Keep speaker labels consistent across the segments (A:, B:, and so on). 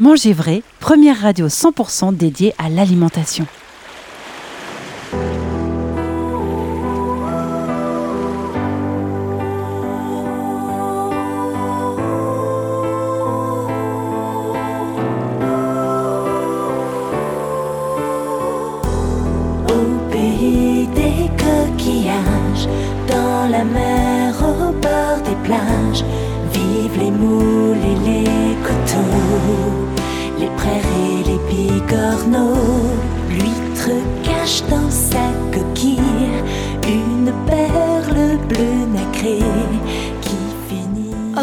A: Manger vrai, première radio 100% dédiée à l'alimentation.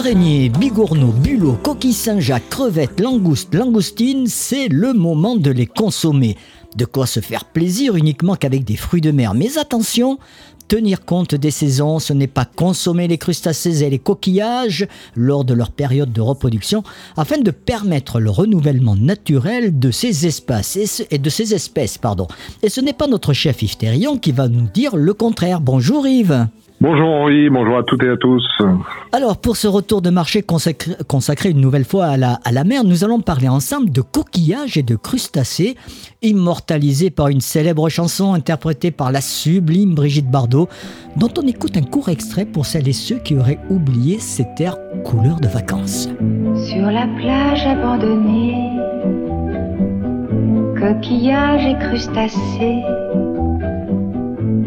B: Araignées, bigorneaux, bulots, coquilles Saint-Jacques, crevettes, langoustes, langoustines, c'est le moment de les consommer. De quoi se faire plaisir uniquement qu'avec des fruits de mer. Mais attention, tenir compte des saisons, ce n'est pas consommer les crustacés et les coquillages lors de leur période de reproduction, afin de permettre le renouvellement naturel de ces espaces et, de ces espèces. Pardon. Et ce n'est pas notre chef Yves qui va nous dire le contraire. Bonjour Yves.
C: Bonjour Henri, bonjour à toutes et à tous.
B: Alors, pour ce retour de marché consacré, consacré une nouvelle fois à la, à la mer, nous allons parler ensemble de coquillages et de crustacés, immortalisés par une célèbre chanson interprétée par la sublime Brigitte Bardot, dont on écoute un court extrait pour celles et ceux qui auraient oublié ces terres couleur de vacances.
D: Sur la plage abandonnée, coquillages et crustacés,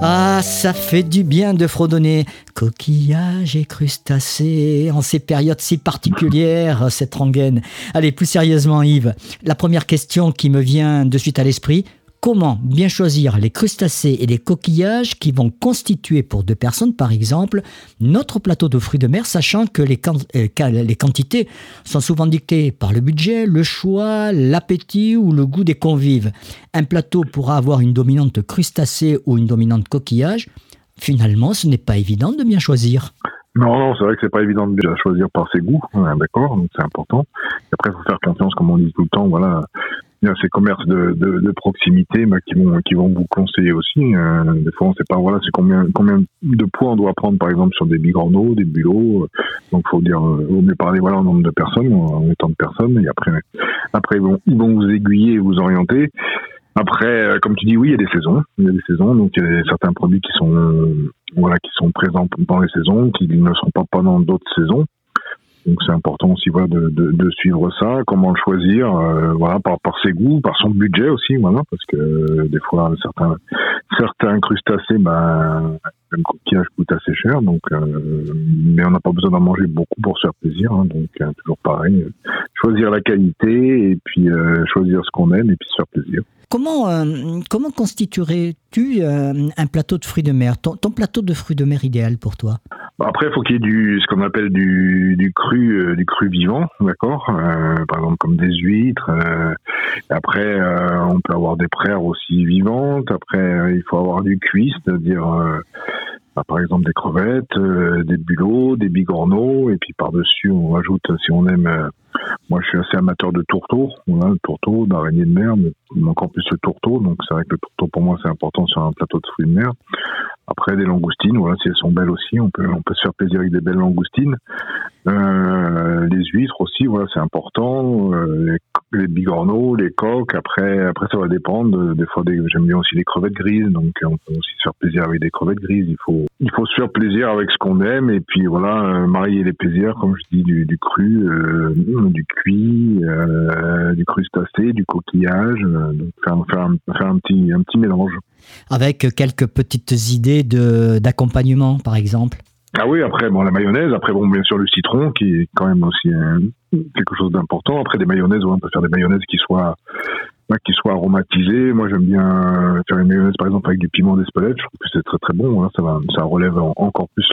B: Ah, ça fait du bien de fredonner coquillages et crustacés en ces périodes si particulières, cette rengaine. Allez, plus sérieusement, Yves, la première question qui me vient de suite à l'esprit, comment bien choisir les crustacés et les coquillages qui vont constituer pour deux personnes, par exemple, notre plateau de fruits de mer, sachant que les, quan- euh, que les quantités sont souvent dictées par le budget, le choix, l'appétit ou le goût des convives. Un plateau pourra avoir une dominante crustacée ou une dominante coquillage. Finalement, ce n'est pas évident de bien choisir.
C: Non, non, c'est vrai que c'est pas évident de déjà choisir par ses goûts, d'accord, c'est important. Et après, il faut faire confiance, comme on dit tout le temps, voilà. Il y a ces commerces de, de, de proximité bah, qui vont qui vont vous conseiller aussi. euh, des fois, on sait pas, voilà, c'est combien combien de poids on doit prendre, par exemple, sur des bigorneaux, des bulots. euh, donc, faut dire, euh, vaut mieux parler, voilà, en nombre de personnes, en étant de personnes. Et après, après, ils vont, ils vont vous aiguiller vous orienter. Après, euh, comme tu dis, oui, il y a des saisons. Il y a des saisons, donc il y a certains produits qui sont, voilà, qui sont présents dans les saisons, qui ne seront pas pendant d'autres saisons. Donc c'est important aussi, de, de, suivre ça. Comment le choisir, euh, voilà, par, par ses goûts, par son budget aussi, voilà, parce que euh, des fois certains, certains crustacés, ben, le coquillage coûte assez cher, donc, euh, mais on n'a pas besoin d'en manger beaucoup pour se faire plaisir, hein, donc toujours pareil, choisir la qualité et puis choisir ce qu'on aime et puis se faire plaisir.
B: Comment, comment constituerais-tu un plateau de fruits de mer? Ton plateau de fruits de mer idéal pour toi?
C: Bah, Après, il faut qu'il y ait du, ce qu'on appelle du, du cru, euh, du cru vivant, d'accord. Euh, par exemple, comme des huîtres. euh, après, euh, on peut avoir des praires aussi vivantes. Après, euh, il faut avoir du cuit, c'est-à-dire, bah, par exemple, des crevettes, des bulots, des bigorneaux, et puis par-dessus, on rajoute, si on aime. moi, je suis assez amateur de tourteau, le tourteau, d'araignée de mer, mais encore plus le tourteau. Donc, c'est vrai que le tourteau, pour moi, c'est important sur un plateau de fruits de mer. Après, des langoustines, voilà, si elles sont belles aussi, on peut, on peut se faire plaisir avec des belles langoustines. Euh, les huîtres aussi, voilà, c'est important. Euh, les, bigorneaux, les coques. Après, après, ça va dépendre. Des fois, j'aime bien aussi les crevettes grises, donc on peut aussi se faire plaisir avec des crevettes grises. Il faut, il faut se faire plaisir avec ce qu'on aime et puis voilà, euh, marier les plaisirs, comme je dis, du, du cru, euh, du cuit, euh, du crustacé, du coquillage. euh, donc faire, faire, un, faire un petit, un petit mélange.
B: Avec quelques petites idées d'accompagnement, par exemple
C: Ah oui, après, bon, la mayonnaise, après, bon, bien sûr, le citron, qui est quand même aussi euh, quelque chose d'important. Après, des mayonnaises, on peut faire des mayonnaises qui soient, qui soit aromatisé. Moi, j'aime bien faire une mayonnaise, par exemple, avec du piment d'Espelette. Je trouve que c'est très très bon. Hein. Ça, va, ça relève encore plus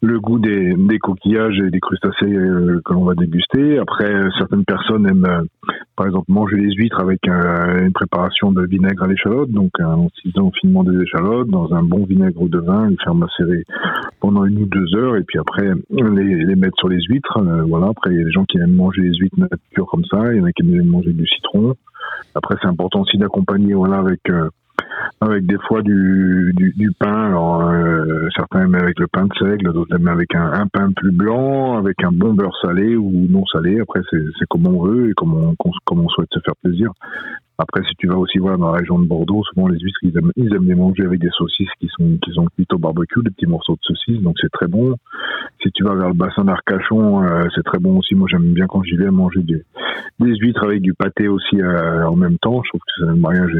C: le, goût des, des, coquillages et des crustacés euh, que l'on va déguster. Après, certaines personnes aiment, euh, par exemple, manger les huîtres avec euh, une préparation de vinaigre à l'échalote. Donc, en ciselant finement des échalotes dans un bon vinaigre de vin, les faire macérer pendant une ou deux heures et puis après les, les mettre sur les huîtres. voilà. Après, il y a des gens qui aiment manger les huîtres nature comme ça. Il y en a qui aiment manger du citron. Après, c'est important aussi d'accompagner, voilà, avec euh, avec des fois du, pain. Alors, euh, certains aiment avec le pain de seigle, d'autres aiment avec un, un, pain plus blanc, avec un bon beurre salé ou non salé. Après, c'est comme on veut et comme on, comme on souhaite se faire plaisir. Après, si tu vas aussi voir dans la région de Bordeaux, souvent les huîtres, ils aiment, ils aiment les manger avec des saucisses qui sont, qui sont cuites au barbecue, des petits morceaux de saucisses, donc c'est très bon. Si tu vas vers le bassin d'Arcachon, euh, c'est très bon aussi. Moi, j'aime bien quand j'y vais manger des, huîtres avec du pâté aussi euh, en même temps. Je trouve que c'est un mariage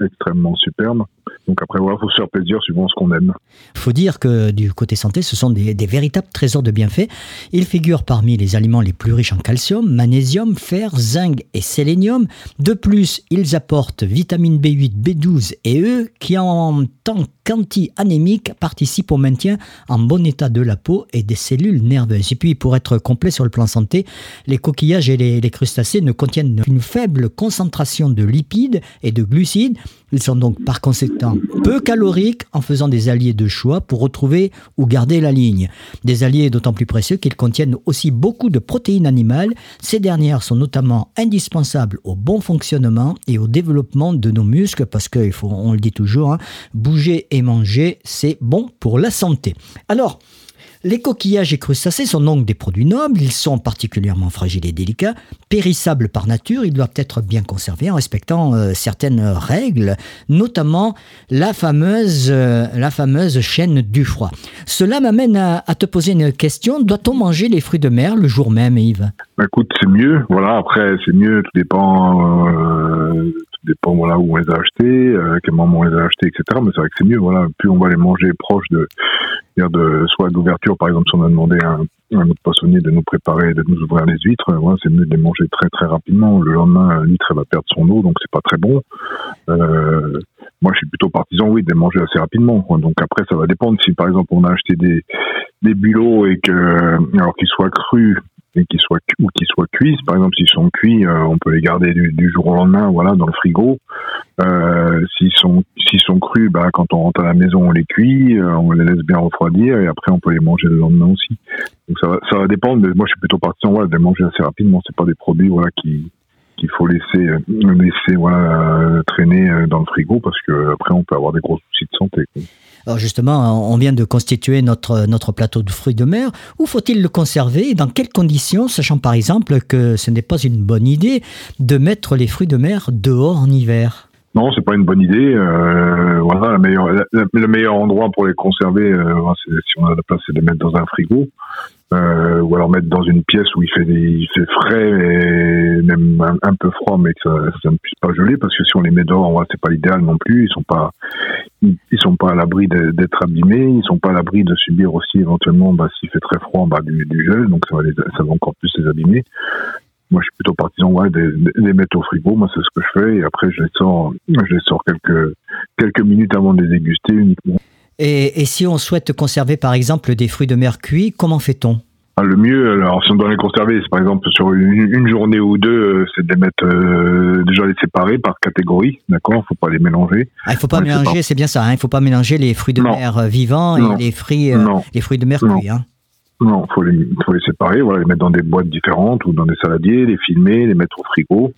C: extrêmement superbe. Donc après, voilà, faut se faire plaisir suivant ce qu'on aime.
B: Il faut dire que du côté santé, ce sont des, véritables trésors de bienfaits. Ils figurent parmi les aliments les plus riches en calcium, magnésium, fer, zinc et sélénium. De plus, ils apportent vitamines B8, B12 et E qui en tant qu'anti-anémiques participent au maintien en bon état de la peau et des cellules nerveuses. Et puis, pour être complet sur le plan santé, les coquillages et les, les crustacés ne contiennent qu'une faible concentration de lipides et de glucides. Ils sont donc par conséquent peu caloriques en faisant des alliés de choix pour retrouver ou garder la ligne. Des alliés d'autant plus précieux qu'ils contiennent aussi beaucoup de protéines animales. Ces dernières sont notamment indispensables au bon fonctionnement et au développement de nos muscles parce qu'il faut, on le dit toujours, hein, bouger et manger, c'est bon pour la santé. Alors, les coquillages et crustacés sont donc des produits nobles, ils sont particulièrement fragiles et délicats, périssables par nature, ils doivent être bien conservés en respectant euh, certaines règles, notamment la fameuse, euh, la fameuse chaîne du froid. Cela m'amène à, te poser une question, doit-on manger les fruits de mer le jour même, Yves?
C: Bah, Écoute, c'est mieux, voilà, après c'est mieux, tout dépend... Euh, dépend voilà où on les a achetés, à quel moment on les a achetés, etc. Mais c'est vrai que c'est mieux, voilà, plus on va les manger proche de, de soit d'ouverture, par exemple, si on a demandé à un, autre poissonnier de nous préparer, de nous ouvrir les huîtres, c'est mieux de les manger très très rapidement. Le lendemain, l'huître va perdre son eau, donc c'est pas très bon. Euh, moi, je suis plutôt partisan, oui, de les manger assez rapidement. Donc après, ça va dépendre si, par exemple, on a acheté des des bulots et que, alors qu'ils soient crus et qu'ils soient ou qu'ils soient cuits. Par exemple, s'ils sont cuits, euh, on peut les garder du, jour au lendemain, voilà, dans le frigo. Euh, s'ils sont sont crus, bah quand on rentre à la maison, on les cuit, euh, on les laisse bien refroidir et après on peut les manger le lendemain aussi. Donc ça va ça va dépendre, mais moi je suis plutôt partisan voilà, de les manger assez rapidement. C'est pas des produits voilà qui qu'il faut laisser laisser voilà traîner dans le frigo parce que après on peut avoir des gros soucis de santé.
B: Alors justement, on vient de constituer notre, notre plateau de fruits de mer. Où faut-il le conserver et dans quelles conditions, sachant par exemple que ce n'est pas une bonne idée de mettre les fruits de mer dehors en hiver?
C: Non, c'est pas une bonne idée. Euh, voilà, le meilleur endroit pour les conserver, euh, si on a la place, c'est de les mettre dans un frigo, euh, ou alors mettre dans une pièce où il fait, frais et même un, peu froid, mais que ça, ne puisse pas geler, parce que si on les met dehors, c'est pas l'idéal non plus. Ils sont pas, ils, sont pas à l'abri d'être abîmés, ils sont pas à l'abri de subir aussi éventuellement, bah, s'il fait très froid, bah, du, du gel, donc ça va, les, ça va encore plus les abîmer. Moi, je suis plutôt partisan ouais, de, les mettre au frigo. Moi, c'est ce que je fais. Et après, je les sors, je les sors quelques, quelques minutes avant de les déguster uniquement.
B: Et, et si on souhaite conserver, par exemple, des fruits de mer cuits, comment fait-on?
C: Ah, le mieux, alors si on doit les conserver, c'est par exemple sur une, journée ou deux, euh, c'est de les mettre euh, déjà les séparer par catégorie, d'accord? Faut pas les mélanger.
B: Ah, il faut pas mélanger, c'est bien ça. Hein il faut pas mélanger les fruits de mer euh, vivants et les fruits, les fruits de mer cuits. Hein
C: non, faut les, faut les séparer, voilà, les mettre dans des boîtes différentes ou dans des saladiers, les filmer, les mettre au frigo.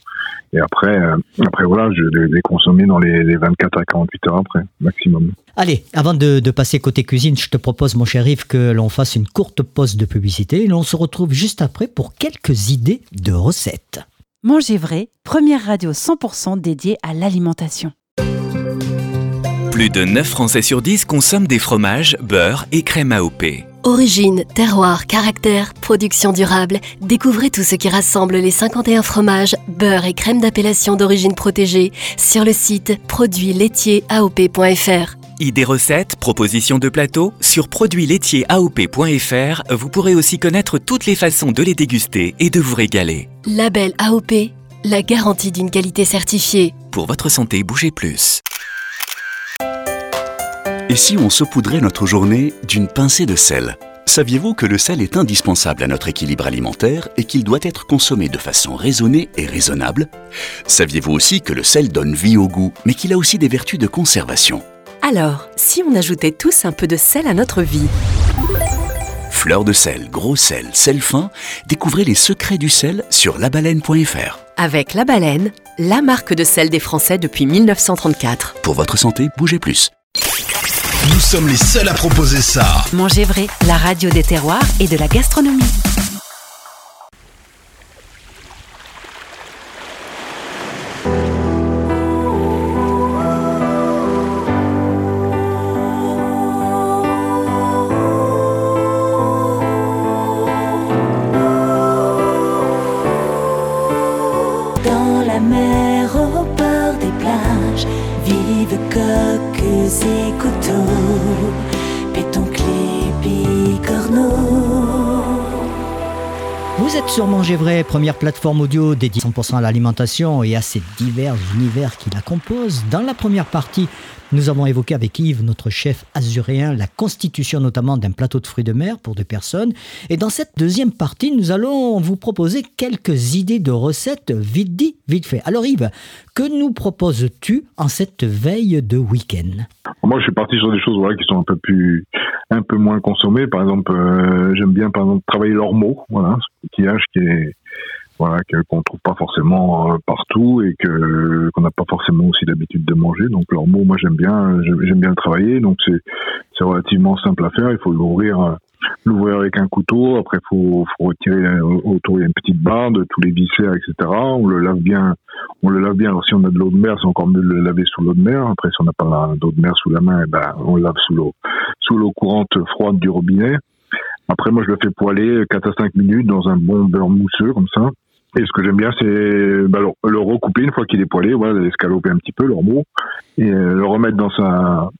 C: Et après, euh, après voilà, je les, les consommer dans les, les, 24 à 48 heures après, maximum.
B: Allez, avant de, de, passer côté cuisine, je te propose, mon cher Yves, que l'on fasse une courte pause de publicité et l'on se retrouve juste après pour quelques idées de recettes.
A: Manger vrai, première radio 100% dédiée à l'alimentation.
E: Plus de 9 Français sur 10 consomment des fromages, beurre et crème AOP.
F: Origine, terroir, caractère, production durable. Découvrez tout ce qui rassemble les 51 fromages, beurre et crème d'appellation d'origine protégée sur le site produitslaitieraop.fr.
E: Idées recettes, propositions de plateaux, sur produitslaitieraop.fr, vous pourrez aussi connaître toutes les façons de les déguster et de vous régaler.
F: Label AOP, la garantie d'une qualité certifiée.
E: Pour votre santé, bougez plus.
G: Et si on saupoudrait notre journée d'une pincée de sel? Saviez-vous que le sel est indispensable à notre équilibre alimentaire et qu'il doit être consommé de façon raisonnée et raisonnable? Saviez-vous aussi que le sel donne vie au goût, mais qu'il a aussi des vertus de conservation?
H: Alors, si on ajoutait tous un peu de sel à notre vie?
G: Fleur de sel, gros sel, sel fin, découvrez les secrets du sel sur labaleine.fr.
H: Avec La Baleine, la marque de sel des Français depuis 1934.
G: Pour votre santé, bougez plus.
I: Nous sommes les seuls à proposer ça.
A: Manger vrai, la radio des terroirs et de la gastronomie.
B: Vous êtes sur Manger première plateforme audio dédiée 100% à l'alimentation et à ces divers univers qui la composent. Dans la première partie, nous avons évoqué avec Yves, notre chef azuréen, la constitution notamment d'un plateau de fruits de mer pour deux personnes. Et dans cette deuxième partie, nous allons vous proposer quelques idées de recettes vite dit, vite fait. Alors Yves, que nous proposes-tu en cette veille de week-end?
C: Moi, je suis parti sur des choses voilà, qui sont un peu plus, un peu moins consommées. Par exemple, euh, j'aime bien par exemple travailler l'ormeau, voilà, coquillage qui est voilà qu'on trouve pas forcément euh, partout et que qu'on n'a pas forcément aussi l'habitude de manger. Donc l'ormeau, moi j'aime bien, j'aime bien le travailler. Donc c'est c'est relativement simple à faire. Il faut l'ouvrir. euh, L'ouvrir avec un couteau, après faut, faut retirer autour il y a une petite barre, tous les viscères, etc. On le lave bien, on le lave bien. Alors si on a de l'eau de mer, c'est encore mieux de le laver sous l'eau de mer. Après si on n'a pas d'eau de mer sous la main, eh ben on le lave sous l'eau, sous l'eau courante froide du robinet. Après moi je le fais poêler 4 à 5 minutes dans un bon beurre mousseux comme ça. Et ce que j'aime bien, c'est bah, le, recouper une fois qu'il est poêlé, voilà, l'escaloper un petit peu, remous, et euh, le remettre dans sa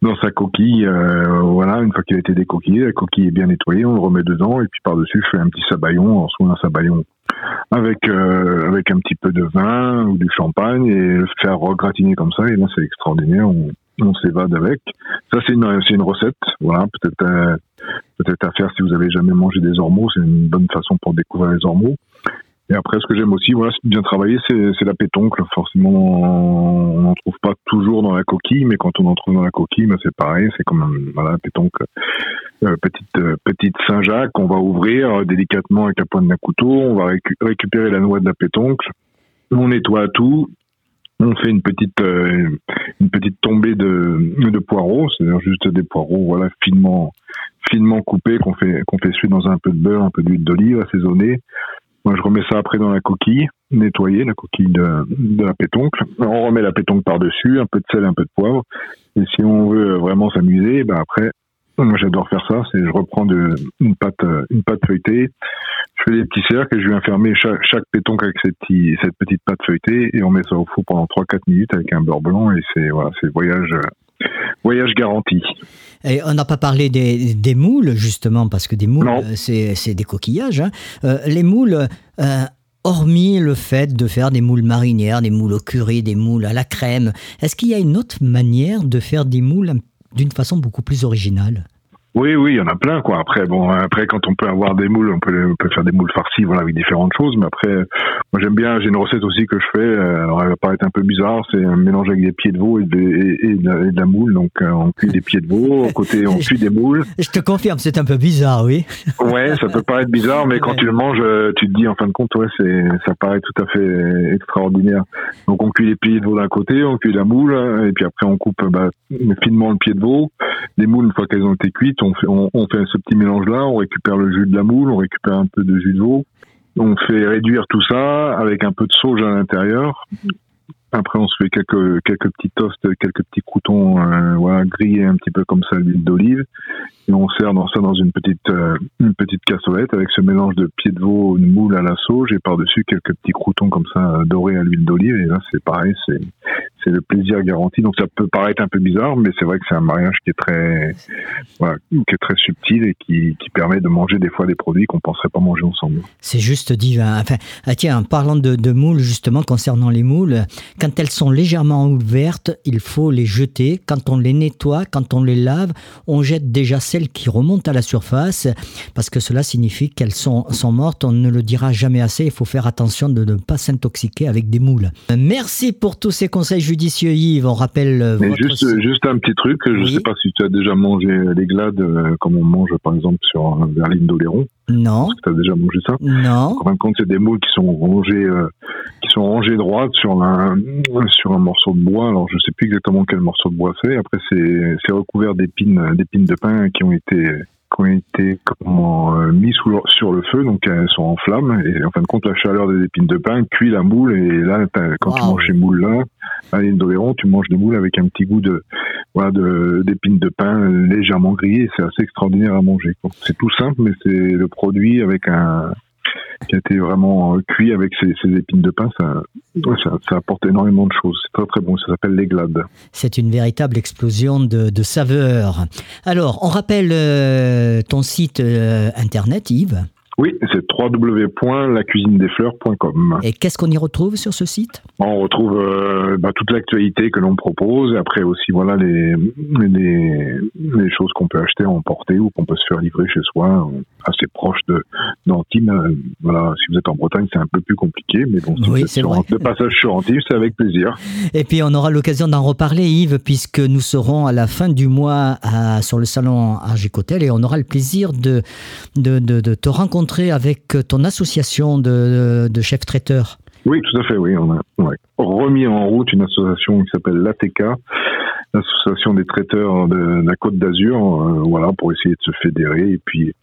C: dans sa coquille, euh, voilà, une fois qu'il a été décoquillé, la coquille est bien nettoyée, on le remet dedans, et puis par-dessus, je fais un petit sabayon, alors soit un sabayon avec euh, avec un petit peu de vin ou du champagne, et le faire regratiner comme ça, et là c'est extraordinaire, on, on s'évade avec. Ça c'est une c'est une recette, voilà, peut-être euh, peut-être à faire si vous avez jamais mangé des ormeaux, c'est une bonne façon pour découvrir les ormeaux. Et après, ce que j'aime aussi, voilà, c'est bien travailler, c'est la pétoncle. Forcément, on n'en trouve pas toujours dans la coquille, mais quand on en trouve dans la coquille, ben, c'est pareil, c'est comme un- voilà, pétoncle, euh, petite euh, petite Saint-Jacques qu'on va ouvrir euh, délicatement avec la pointe d'un couteau. On va récu- récupérer la noix de la pétoncle, on nettoie tout. On fait une petite une petite tombée de, poireaux, c'est-à-dire juste des poireaux, voilà, finement finement coupés qu'on fait qu'on fait suer dans un peu de beurre, un peu d'huile d'olive, assaisonné. Moi, je remets ça après dans la coquille, nettoyer la coquille de, la pétoncle. On remet la pétoncle par-dessus, un peu de sel, un peu de poivre. Et si on veut vraiment s'amuser, ben après, moi j'adore faire ça, c'est je reprends de, une pâte une pâte feuilletée, je fais des petits cercles et je viens fermer chaque, pétoncle avec ces petits, cette petite pâte feuilletée et on met ça au four pendant 3-4 minutes avec un beurre blanc et c'est voilà, c'est voyage euh, voyage garanti.
B: Et on n'a pas parlé des, des moules, justement, parce que des moules, euh, c'est c'est des coquillages. hein. Euh, les moules, euh, hormis le fait de faire des moules marinières, des moules au curry, des moules à la crème, est-ce qu'il y a une autre manière de faire des moules d'une façon beaucoup plus originale?
C: Oui, oui, il y en a plein, quoi. Après, bon, après, quand on peut avoir des moules, on peut, on peut faire des moules farcis, voilà, avec différentes choses. Mais après, moi, j'aime bien, j'ai une recette aussi que je fais. euh, Alors, elle va paraître un peu bizarre. C'est un mélange avec des pieds de veau et de, et, et de, la, et de la moule. Donc, euh, on cuit des pieds de veau. Au côté, on cuit des moules.
B: Je te confirme, c'est un peu bizarre, oui.
C: Ouais, ça peut paraître bizarre, mais quand tu le manges, euh, tu te dis, en fin de compte, ouais, c'est, ça paraît tout à fait extraordinaire. Donc, on cuit les pieds de veau d'un côté, on cuit la moule, et puis après, on coupe bah, finement le pied de veau. Les moules, une fois qu'elles ont été cuites, on fait, on, on fait ce petit mélange-là, on récupère le jus de la moule, on récupère un peu de jus de veau, on fait réduire tout ça avec un peu de sauge à l'intérieur. Après, on se fait quelques quelques petits toasts, quelques petits croutons, euh, voilà, grillés un petit peu comme ça, l'huile d'olive, et on sert dans ça dans une petite euh, une petite cassolette avec ce mélange de pieds de veau, de moule à la sauge, et par dessus quelques petits croutons comme ça euh, dorés à l'huile d'olive. Et là, c'est pareil, c'est c'est le plaisir garanti. Donc ça peut paraître un peu bizarre, mais c'est vrai que c'est un mariage qui est très, qui est très subtil et qui, qui permet de manger des fois des produits qu'on penserait pas manger ensemble.
B: C'est juste divin. Enfin, ah tiens, en parlant de, de moules, justement, concernant les moules, quand elles sont légèrement ouvertes, il faut les jeter. Quand on les nettoie, quand on les lave, on jette déjà celles qui remontent à la surface, parce que cela signifie qu'elles sont, sont mortes. On ne le dira jamais assez. Il faut faire attention de ne pas s'intoxiquer avec des moules. Merci pour tous ces conseils judicieux, Yves. On rappelle euh, votre
C: juste, juste un petit truc, je
B: Oui.
C: sais pas si tu as déjà mangé les glades euh, comme on mange par exemple sur euh, vers l'île d'Oléron.
B: Non,
C: Tu as déjà mangé ça
B: non.
C: En fin de compte, c'est des moules qui sont rangées, euh, qui sont rangées droites sur un, sur un morceau de bois. Alors, je sais plus exactement quel morceau de bois c'est. Après, c'est, c'est recouvert d'épines, d'épines de pin qui ont été, qui ont été comment, euh, mis sous le- sur le feu, donc elles sont en flammes. Et en fin de compte, la chaleur des épines de pin cuit la moule. Et là, quand tu manges ces moules-là, à l'île d'Oléron, tu manges des moules avec un petit goût de, voilà, de, d'épines de pin légèrement grillées. C'est assez extraordinaire à manger. C'est tout simple, mais c'est le produit avec un, qui a été vraiment euh, cuit avec ces, ces épines de pin, ça, ouais, ça, ça apporte énormément de choses. C'est très très bon. Ça s'appelle les glades.
B: C'est une véritable explosion de, de saveurs. Alors, on rappelle euh, ton site euh, internet, Yves?
C: Oui, c'est www.lacuisinedesfleurs.com.
B: Et qu'est-ce qu'on y retrouve sur ce site?
C: On retrouve euh, bah, toute l'actualité que l'on propose, et après aussi voilà les, les, les choses qu'on peut acheter, emporter ou qu'on peut se faire livrer chez soi, euh, assez proche de d'Antibes. Euh, Voilà, si vous êtes en Bretagne, c'est un peu plus compliqué, mais bon, si
B: Oui, c'est
C: de passage sur Antibes, c'est avec plaisir.
B: Et puis, on aura l'occasion d'en reparler, Yves, puisque nous serons à la fin du mois à- sur le salon Argicotel et on aura le plaisir de, de, de- de te rencontrer avec ton association de, de chefs traiteurs.
C: Oui, tout à fait, oui. On a remis en route une association qui s'appelle l'ATK, l'association des traiteurs de, la Côte d'Azur, euh, voilà, pour essayer de se fédérer et puis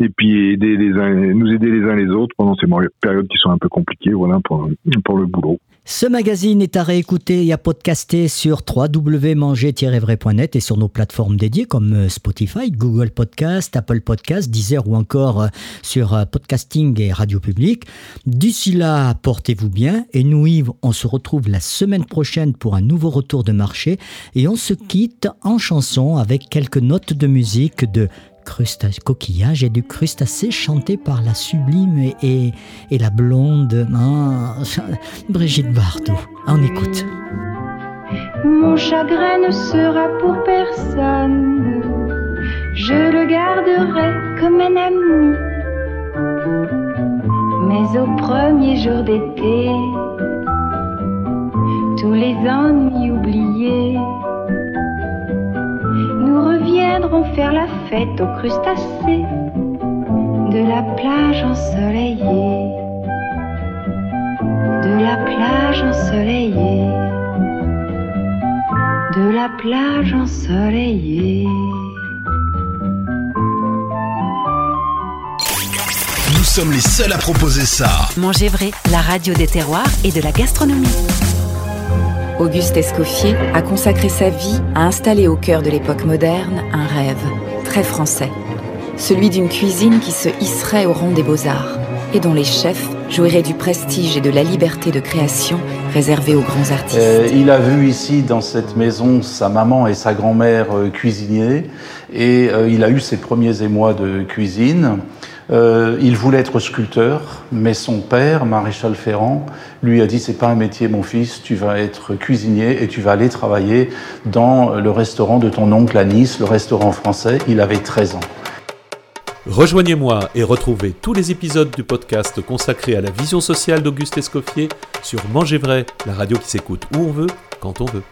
C: et puis aider les uns, nous aider les uns les autres pendant ces périodes qui sont un peu compliquées, voilà, pour pour le boulot.
B: Ce magazine est à réécouter et à podcaster sur www.manger-vrai.net et sur nos plateformes dédiées comme euh, Spotify, Google Podcast, Apple Podcast, Deezer ou encore euh, sur euh, Podcasting et Radio Public. D'ici là, portez-vous bien et nous, Yves, on se retrouve la semaine prochaine pour un nouveau retour de marché et on se quitte en chanson avec quelques notes de musique de crustacés, coquillage et du crustacé chanté par la sublime et la blonde hein, Brigitte Bardot. On écoute.
D: Mon chagrin ne sera pour personne. Je le garderai comme un ami. Mais au premier jour d'été, tous les ennuis oubliés, nous reviendrons faire la fête aux crustacés de la plage ensoleillée. De la plage ensoleillée. De la plage ensoleillée.
I: Nous sommes les seuls à proposer ça.
A: Manger vrai, la radio des terroirs et de la gastronomie.
J: Auguste Escoffier a consacré sa vie à installer au cœur de l'époque moderne un rêve très français, celui d'une cuisine qui se hisserait au rang des beaux-arts et dont les chefs jouiraient du prestige et de la liberté de création réservés aux grands artistes.
K: Euh, il a vu ici dans cette maison sa maman et sa grand-mère euh, cuisinier et euh, il a eu ses premiers émois de cuisine. Euh, il voulait être sculpteur, mais son père, maréchal Ferrand, lui a dit c'est pas un métier, mon fils, tu vas être cuisinier et tu vas aller travailler dans le restaurant de ton oncle à Nice, le restaurant français. Il avait 13 ans.
L: Rejoignez-moi et retrouvez tous les épisodes du podcast consacré à la vision sociale d'Auguste Escoffier sur Manger Vrai, la radio qui s'écoute où on veut, quand on veut.